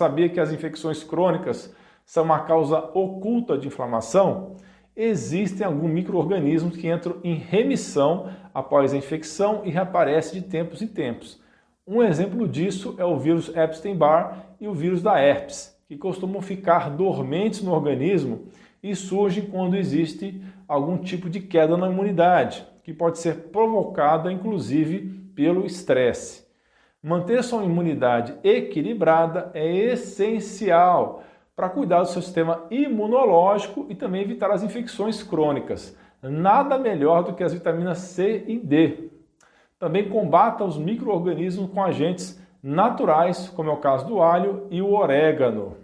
sabia que as infecções crônicas são uma causa oculta de inflamação? Existem alguns micro-organismos que entram em remissão após a infecção e reaparecem de tempos em tempos. Um exemplo disso é o vírus Epstein-Barr e o vírus da herpes, que costumam ficar dormentes no organismo e surgem quando existe algum tipo de queda na imunidade, que pode ser provocada inclusive pelo estresse. Manter sua imunidade equilibrada é essencial para cuidar do seu sistema imunológico e também evitar as infecções crônicas. Nada melhor do que as vitaminas C e D. Também combata os micro-organismos com agentes naturais, como é o caso do alho e o orégano.